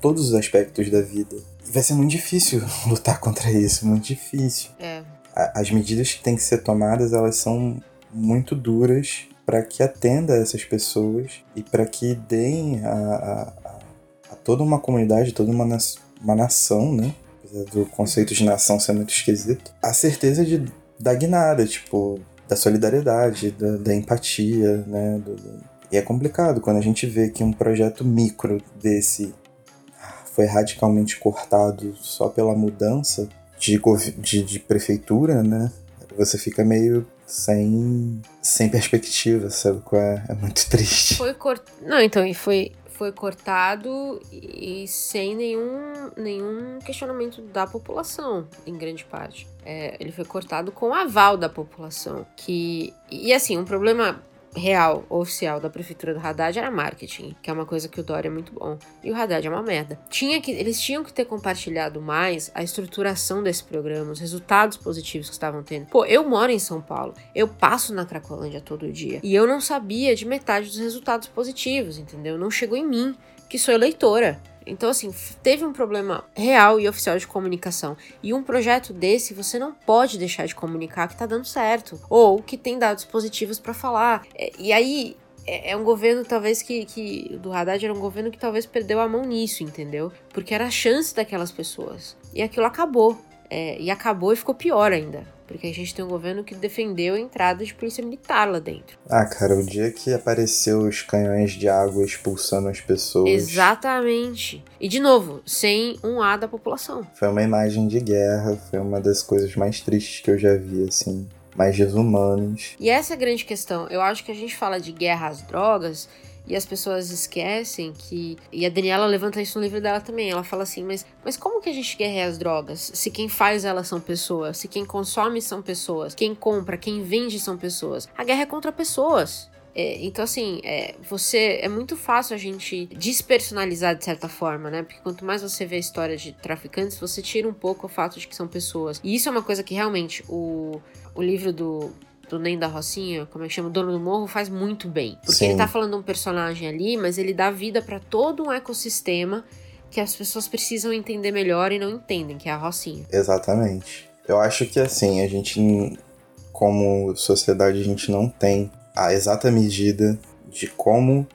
todos os aspectos da vida. E vai ser muito difícil [laughs] lutar contra isso, muito difícil.
É.
As medidas que têm que ser tomadas, elas são muito duras para que atenda essas pessoas e para que deem a, a, a, toda uma comunidade, toda uma, uma nação, né? Do conceito de nação ser muito esquisito, a certeza de da guinada, tipo, da solidariedade, da, da empatia, né? Do, do... E é complicado quando a gente vê que um projeto micro desse foi radicalmente cortado só pela mudança de, de, de prefeitura, né? Você fica meio sem, sem perspectiva, sabe? É, é muito triste.
Foi cort... Não, então, e foi, foi cortado e sem nenhum, nenhum questionamento da população, em grande parte. É, ele foi cortado com aval da população. Que, e assim, um problema real, oficial da prefeitura do Haddad era marketing, que é uma coisa que o Dória é muito bom. E o Haddad é uma merda. Tinha que, eles tinham que ter compartilhado mais a estruturação desse programa, os resultados positivos que estavam tendo. Pô, eu moro em São Paulo, eu passo na Cracolândia todo dia e eu não sabia de metade dos resultados positivos, entendeu? Não chegou em mim, que sou eleitora. Então, assim, teve um problema real e oficial de comunicação. E um projeto desse você não pode deixar de comunicar que tá dando certo. Ou que tem dados positivos para falar. É, e aí, é, é um governo talvez que, que do Haddad era um governo que talvez perdeu a mão nisso, entendeu? Porque era a chance daquelas pessoas. E aquilo acabou. É, e acabou e ficou pior ainda. Porque a gente tem um governo que defendeu a entrada de polícia militar lá dentro.
Ah, cara, o dia que apareceu os canhões de água expulsando as pessoas.
Exatamente. E de novo, sem um A da população.
Foi uma imagem de guerra, foi uma das coisas mais tristes que eu já vi, assim. Mais desumanos.
E essa é a grande questão. Eu acho que a gente fala de guerra às drogas e as pessoas esquecem que. E a Daniela levanta isso no livro dela também. Ela fala assim: mas, mas como que a gente guerreia as drogas? Se quem faz elas são pessoas, se quem consome são pessoas, quem compra, quem vende são pessoas. A guerra é contra pessoas. É, então, assim, é, você é muito fácil a gente despersonalizar de certa forma, né? Porque quanto mais você vê a história de traficantes, você tira um pouco o fato de que são pessoas. E isso é uma coisa que realmente o, o livro do do Nem da Rocinha, como é que chama? O Dono do Morro, faz muito bem. Porque Sim. ele tá falando de um personagem ali, mas ele dá vida para todo um ecossistema que as pessoas precisam entender melhor e não entendem, que é a Rocinha.
Exatamente. Eu acho que assim, a gente, como sociedade, a gente não tem a exata medida de como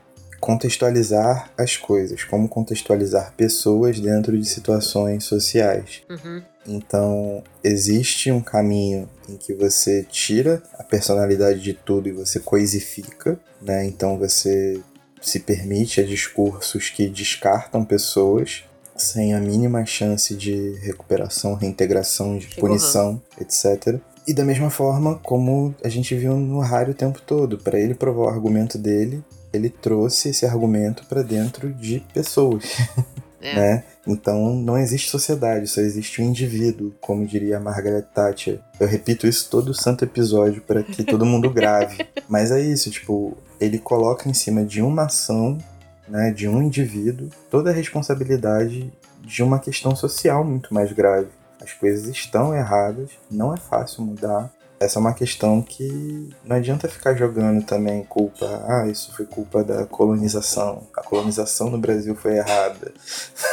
contextualizar as coisas, como contextualizar pessoas dentro de situações sociais.
Uhum.
Então, existe um caminho em que você tira a personalidade de tudo e você coisifica, né? Então você se permite a discursos que descartam pessoas sem a mínima chance de recuperação, reintegração, de punição, etc. E da mesma forma como a gente viu no Harry o tempo todo, para ele provar o argumento dele, ele trouxe esse argumento para dentro de pessoas.
É.
né? Então não existe sociedade, só existe o um indivíduo, como diria Margaret Thatcher. Eu repito isso todo santo episódio para que todo mundo grave. [laughs] Mas é isso, tipo, ele coloca em cima de uma ação, né, de um indivíduo, toda a responsabilidade de uma questão social muito mais grave. As coisas estão erradas, não é fácil mudar, essa é uma questão que não adianta ficar jogando também culpa. Ah, isso foi culpa da colonização. A colonização no Brasil foi errada.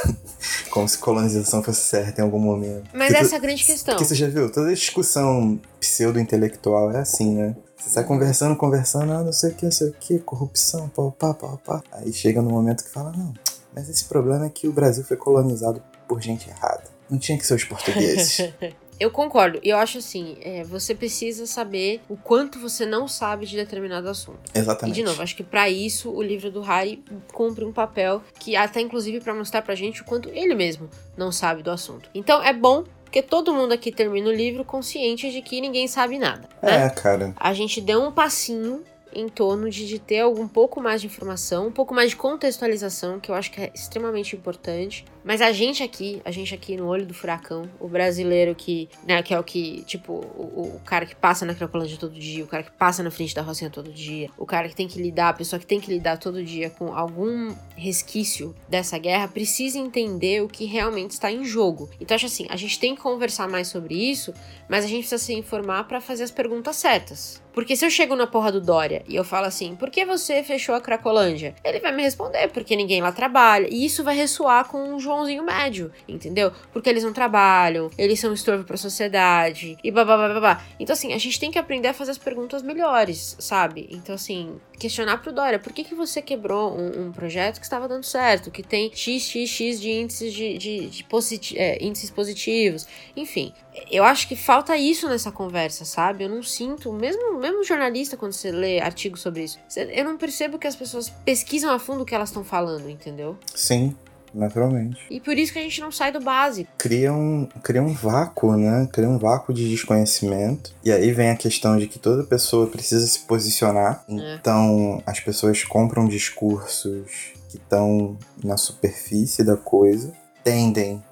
[laughs] Como se colonização fosse certa em algum momento.
Mas
Porque
essa é a grande questão.
Porque você já viu, toda discussão pseudo-intelectual é assim, né? Você sai conversando, conversando, ah, não sei o que, não sei o que, corrupção, pau, pá, pau, pá. Aí chega no momento que fala, não, mas esse problema é que o Brasil foi colonizado por gente errada. Não tinha que ser os portugueses. [laughs]
Eu concordo. E eu acho assim, é, você precisa saber o quanto você não sabe de determinado assunto. E
Exatamente.
de novo, acho que pra isso o livro do Harry cumpre um papel que até inclusive pra mostrar pra gente o quanto ele mesmo não sabe do assunto. Então é bom porque todo mundo aqui termina o livro consciente de que ninguém sabe nada, né?
É, cara.
A gente deu um passinho em torno de, de ter algum pouco mais de informação, um pouco mais de contextualização, que eu acho que é extremamente importante. Mas a gente aqui, a gente aqui no olho do furacão, o brasileiro que, né, que é o que, tipo, o, o cara que passa na Cracolândia todo dia, o cara que passa na frente da Rocinha todo dia, o cara que tem que lidar, a pessoa que tem que lidar todo dia com algum resquício dessa guerra, precisa entender o que realmente está em jogo. Então, acho assim, a gente tem que conversar mais sobre isso, mas a gente precisa se informar para fazer as perguntas certas. Porque se eu chego na porra do Dória e eu falo assim, por que você fechou a Cracolândia? Ele vai me responder, porque ninguém lá trabalha. E isso vai ressoar com o Joãozinho médio, entendeu? Porque eles não trabalham, eles são um estorvo pra sociedade, e babá, babá. Então, assim, a gente tem que aprender a fazer as perguntas melhores, sabe? Então, assim, questionar pro Dória, por que, que você quebrou um, um projeto que estava dando certo, que tem XXX de índices de, de, de é, índices positivos, enfim. Eu acho que falta isso nessa conversa, sabe? Eu não sinto, mesmo, mesmo jornalista, quando você lê artigos sobre isso, eu não percebo que as pessoas pesquisam a fundo o que elas estão falando, entendeu?
Sim, naturalmente.
E por isso que a gente não sai do básico.
Cria um, cria um vácuo, né? Cria um vácuo de desconhecimento. E aí vem a questão de que toda pessoa precisa se posicionar.
É.
Então, as pessoas compram discursos que estão na superfície da coisa, tendem,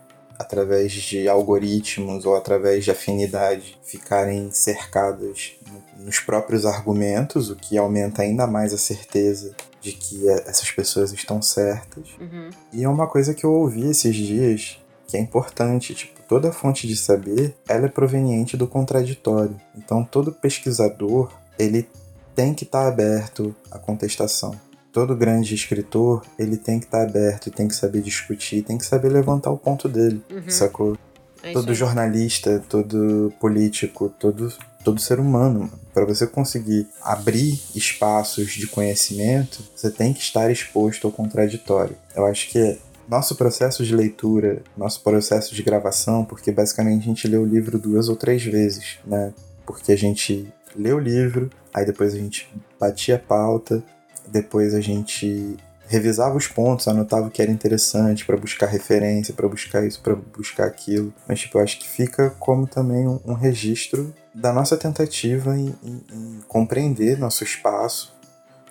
através de algoritmos ou através de afinidade, ficarem cercadas no- nos próprios argumentos, o que aumenta ainda mais a certeza de que eh, essas pessoas estão certas.
Uhum.
E é uma coisa que eu ouvi esses dias que é importante, tipo, toda fonte de saber, ela é proveniente do contraditório. Então, todo pesquisador, ele tem que estar aberto à contestação. Todo grande escritor, ele tem que estar aberto e tem que saber discutir, tem que saber levantar o ponto dele,
Uhum.
sacou?
É
todo jornalista, todo político, todo, todo ser humano, para você conseguir abrir espaços de conhecimento, você tem que estar exposto ao contraditório. Eu acho que nosso processo de leitura, nosso processo de gravação, porque basicamente a gente lê o livro duas ou três vezes, né? Porque a gente lê o livro, aí depois a gente batia a pauta, depois a gente revisava os pontos, anotava o que era interessante pra buscar referência, pra buscar isso, pra buscar aquilo. Mas tipo, eu acho que fica como também um, um registro da nossa tentativa em, em- em compreender nosso espaço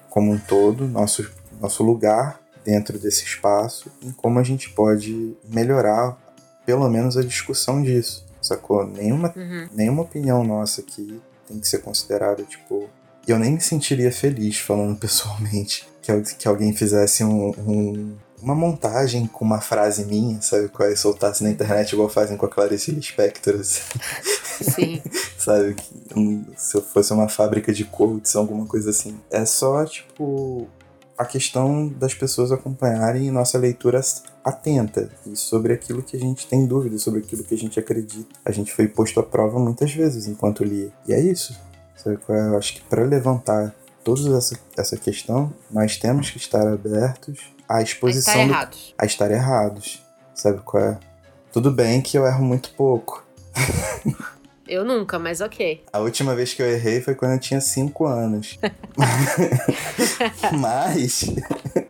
como um todo, nosso, nosso lugar dentro desse espaço e como a gente pode melhorar pelo menos a discussão disso, sacou? Nenhuma
Uhum.
nenhuma opinião nossa aqui tem que ser considerada, tipo. Eu nem me sentiria feliz falando [laughs] pessoalmente que, que alguém fizesse um, um- uma montagem com uma frase minha, sabe? Qual? Soltasse na internet igual fazem com a Clarice Lispector, assim,
Sim. [laughs]
sabe? Que, se eu fosse uma fábrica de quotes, alguma coisa assim. É só, tipo, a questão das pessoas acompanharem nossa leitura atenta e sobre aquilo que a gente tem dúvida, sobre aquilo que a gente acredita. A gente foi posto à prova muitas vezes enquanto lia. E é isso. Sabe qual é? Eu acho que para levantar toda essa, essa questão, nós temos que estar abertos à exposição. A
estar
do,
errados.
A estar errados. Sabe qual é? Tudo bem que eu erro muito pouco. [laughs]
Eu nunca, mas ok.
A última vez que eu errei foi quando eu tinha 5 anos. [laughs] mas.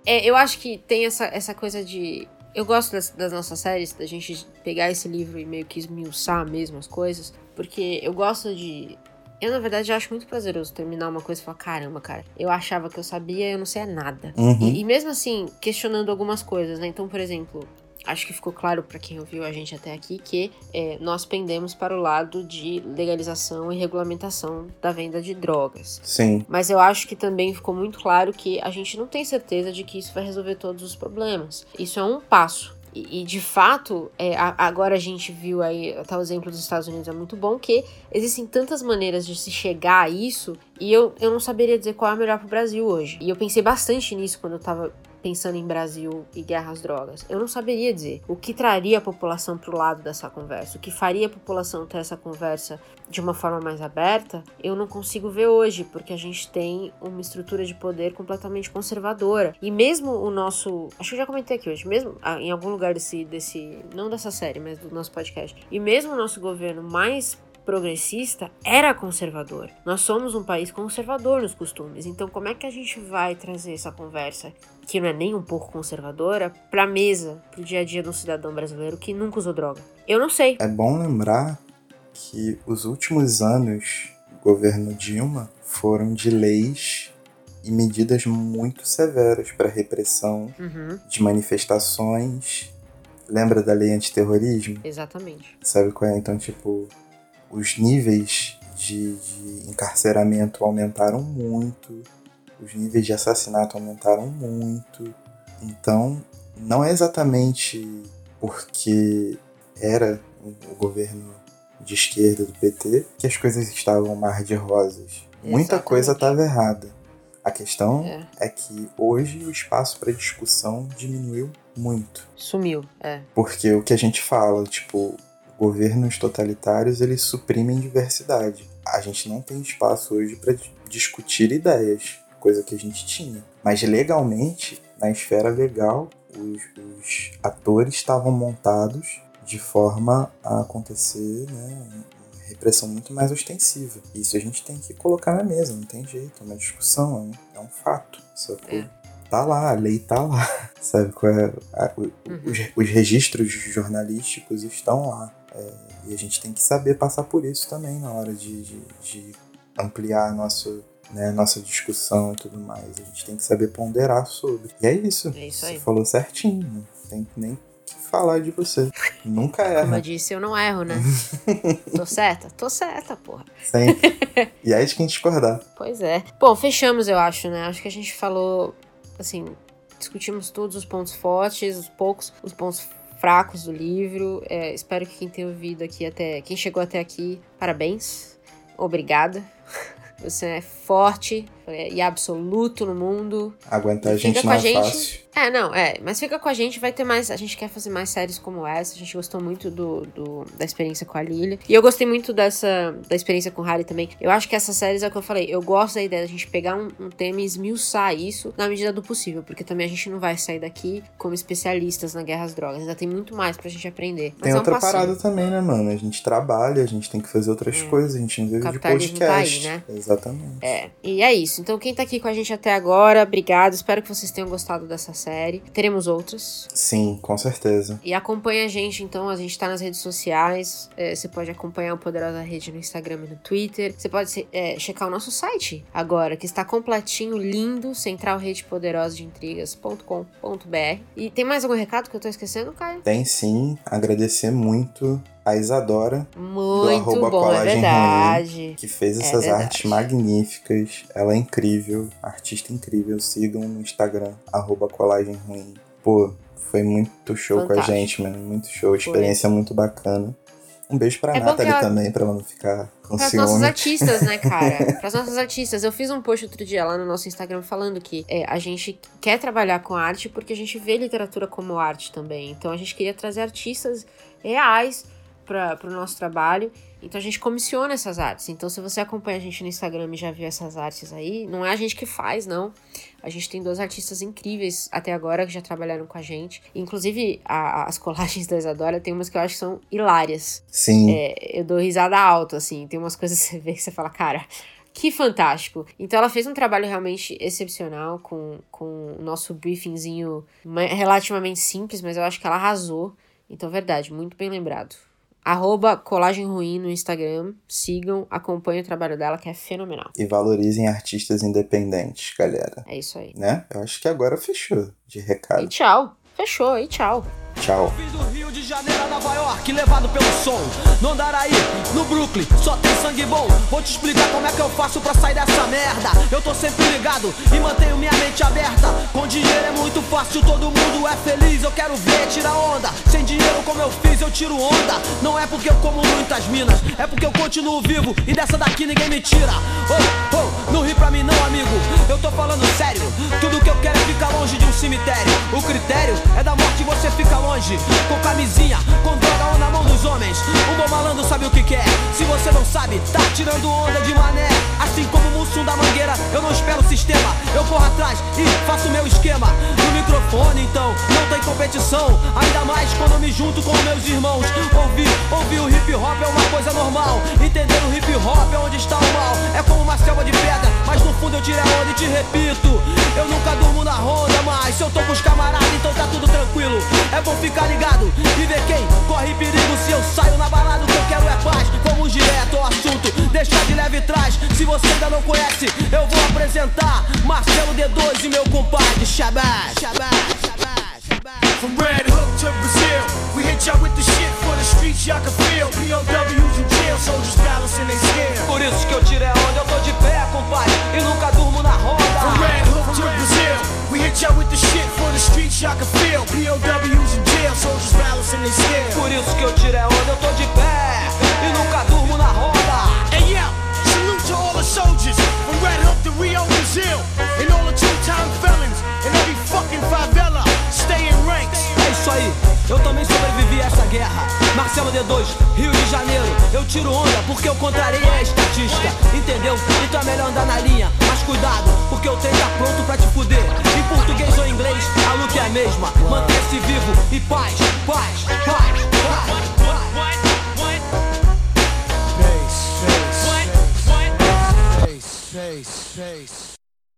É, eu acho que tem essa, essa coisa de. Eu gosto das, das, nossas séries, da gente pegar esse livro e meio que esmiuçar mesmo as coisas, porque eu gosto de. Eu, na verdade, acho muito prazeroso terminar uma coisa e falar: caramba, cara, eu achava que eu sabia e eu não sei nada.
Uhum.
E, e mesmo assim, questionando algumas coisas, né? Então, por exemplo, acho que ficou claro para quem ouviu a gente até aqui que é, nós pendemos para o lado de legalização e regulamentação da venda de drogas.
Sim.
Mas eu acho que também ficou muito claro que a gente não tem certeza de que isso vai resolver todos os problemas. Isso é um passo. E, e, de fato, é, a, agora a gente viu aí, até o exemplo dos Estados Unidos é muito bom, que existem tantas maneiras de se chegar a isso, e eu, eu não saberia dizer qual é a melhor para o Brasil hoje. E eu pensei bastante nisso quando eu tava pensando em Brasil e guerra às drogas. Eu não saberia dizer o que traria a população para o lado dessa conversa, o que faria a população ter essa conversa de uma forma mais aberta. Eu não consigo ver hoje, porque a gente tem uma estrutura de poder completamente conservadora. E mesmo o nosso, acho que eu já comentei aqui hoje, mesmo ah, em algum lugar desse, desse, não dessa série, mas do nosso podcast. E mesmo o nosso governo mais progressista era conservador. Nós somos um país conservador nos costumes. Então, como é que a gente vai trazer essa conversa, que não é nem um pouco conservadora, pra mesa, pro dia a dia de um cidadão brasileiro que nunca usou droga? Eu não sei.
É bom lembrar que os últimos anos do governo Dilma foram de leis e medidas muito severas para repressão
uhum.
de manifestações. Lembra da lei antiterrorismo?
Exatamente.
Sabe qual é? Então, tipo, os níveis de, de, encarceramento aumentaram muito, os níveis de assassinato aumentaram muito. Então, não é exatamente porque era o governo de esquerda do PT que as coisas estavam mar de rosas. Muita
Exatamente.
coisa estava errada. A questão
É.
é que hoje o espaço para discussão diminuiu muito.
Sumiu, é.
Porque o que a gente fala, tipo, governos totalitários, eles suprimem diversidade. A gente não tem espaço hoje para discutir ideias, coisa que a gente tinha. Mas legalmente, na esfera legal, os, os atores estavam montados de forma a acontecer né, uma repressão muito mais ostensiva. Isso a gente tem que colocar na mesa, não tem jeito, é uma discussão, é um, é um fato. Sacou?
É.
Tá lá, a lei tá lá. [laughs] Sabe qual é? A- o-
Uhum.
os, os registros jornalísticos estão lá. É, e a gente tem que saber passar por isso também na hora de, de, de ampliar nosso, né, nossa discussão e tudo mais. A gente tem que saber ponderar sobre. E é isso.
É isso
Você
aí.
falou certinho. Não tem nem que falar de você. Nunca
Como eu
erra.
disse, eu não erro, né? [laughs] Tô certa? Tô certa, porra.
Sempre. [laughs] e aí de quem discordar.
Pois é. Bom, fechamos, eu acho, né? Acho que a gente falou, assim, discutimos todos os pontos fortes, os poucos, os pontos fracos do livro. É, espero que quem tenha ouvido aqui até. Quem chegou até aqui, parabéns. Obrigada. [laughs] Você é forte é, e absoluto no mundo.
Aguentar a gente não é
gente.
fácil.
É, não, é. Mas fica com a gente, vai ter mais. A gente quer fazer mais séries como essa. A gente gostou muito do, do- da experiência com a Lilia. E eu gostei muito dessa. Da experiência com o Harry também. Eu acho que essas séries é o que eu falei. Eu gosto da ideia da gente pegar um, um tema e esmiuçar isso na medida do possível. Porque também a gente não vai sair daqui como especialistas na guerra às drogas. Ainda tem muito mais pra gente aprender. Mas
Tem
é um
outra
passinho.
parada também, né, mano? A gente trabalha, a gente tem que fazer outras
É.
coisas, a gente não vive de
capitalismo tá aí,
podcast.
né?
Exatamente.
É, e é isso. Então, quem tá aqui com a gente até agora, obrigado. Espero que vocês tenham gostado dessa série. Teremos outras.
Sim, com certeza.
E acompanha a gente, então, a gente tá nas redes sociais. É, você pode acompanhar o Poderosa Rede no Instagram e no Twitter. Você pode é, checar o nosso site agora, que está completinho, lindo, centralredepoderosasdeintrigas.com.br. E tem mais algum recado que eu tô esquecendo, Caio?
Tem sim, agradecer muito a Isadora,
Muito
arroba
bom, é verdade.
que fez
É
essas
verdade.
artes magníficas. Ela é incrível, artista incrível. Sigam no Instagram, arroba colagem ruim. Pô, foi muito show com a
Fantástico.
gente, mano. Muito show, experiência muito bacana. Um beijo pra
É
Nathalie
ela-
também, pra ela não ficar com
Para as nossas artistas, né, cara? [laughs] Para as nossas artistas. Eu fiz um post outro dia lá no nosso Instagram falando que é, a gente quer trabalhar com arte porque a gente vê literatura como arte também. Então a gente queria trazer artistas reais para o nosso trabalho. Então a gente comissiona essas artes. Então se você acompanha a gente no Instagram e já viu essas artes aí, não é a gente que faz, não. A gente tem dois artistas incríveis até agora que já trabalharam com a gente. Inclusive, a, as colagens da Isadora tem umas que eu acho que são hilárias.
Sim.
É, eu dou risada alta, assim. Tem umas coisas [laughs] que você vê que você fala, cara, que fantástico! Então ela fez um trabalho realmente excepcional com, com o nosso briefingzinho relativamente simples, mas eu acho que ela arrasou. Então, verdade, muito bem lembrado. Arroba Colagem Ruim no Instagram. Sigam, acompanhem o trabalho dela, que é fenomenal.
E valorizem artistas independentes, galera.
É isso aí.
Né? Eu acho que agora fechou de recado.
E tchau. Fechou, e tchau.
Tchau.
Rio de Janeiro Nova York, levado pelo som. No Andaraí, no Brooklyn, só tem sangue bom. Vou te explicar como é que eu faço pra sair dessa merda. Eu tô sempre ligado e mantenho minha mente aberta. Com dinheiro é muito fácil, todo mundo é feliz. Eu quero ver, tirar onda. Sem dinheiro, como eu fiz, eu tiro onda. Não é porque eu como muitas minas, é porque eu continuo vivo e dessa daqui ninguém me tira. Oh, oh, não ri pra mim não, amigo. Eu tô falando sério. Tudo que eu quero é ficar longe de um cemitério. O critério é da morte você fica longe longe, com camisinha, com droga ou na mão dos homens. O bom malandro sabe o que quer. Se você não sabe, tá tirando onda de mané. Assim como o Mussum da Mangueira, eu não espero o sistema. Eu corro atrás e faço meu esquema. No microfone, então, não competição. Ainda mais quando me junto com meus irmãos. Ouvir, ouvir o hip hop é uma coisa normal. Entender o hip hop é onde está o mal. É como uma selva de pedra, mas no fundo eu tiro a onda e te repito. Eu nunca durmo na ronda, mas se eu tô com os camaradas, então tá tudo tranquilo. É bom ficar ligado e ver quem corre perigo se eu saio na balada. O que eu quero é paz. Vamos direto ao assunto, deixa de leve trás. Se você ainda não conhece, eu vou apresentar Marcelo D2 e meu compadre Shabazz.
From Red Hook to Brazil, we hit y'all with the shit for the streets y'all can feel. POWs in jail, soldiers balancing their scale.
Por isso que eu tirei a onda, eu tô de pé, compadre, e nunca durmo na roda.
From Red Hook to Brazil, we hit y'all with the shit for the streets y'all can feel. POWs in jail, soldiers balancing their scale.
Por isso que eu tirei a onda, eu tô de pé, e nunca durmo na roda.
And yeah, salute to all the soldiers from Red Hook to Rio, Brazil, and all the two-time felons in every fucking favela.
É isso aí, eu também sobrevivi a essa guerra. Marcelo D2, Rio de Janeiro. Eu tiro onda porque eu contrariei a estatística. Entendeu? Então é melhor andar na linha. Mas cuidado, porque eu tenho tá pronto pra te fuder. Em português ou inglês, a luta é a mesma. Manter-se vivo e paz, paz, paz, paz.
Face, face, face, face, face.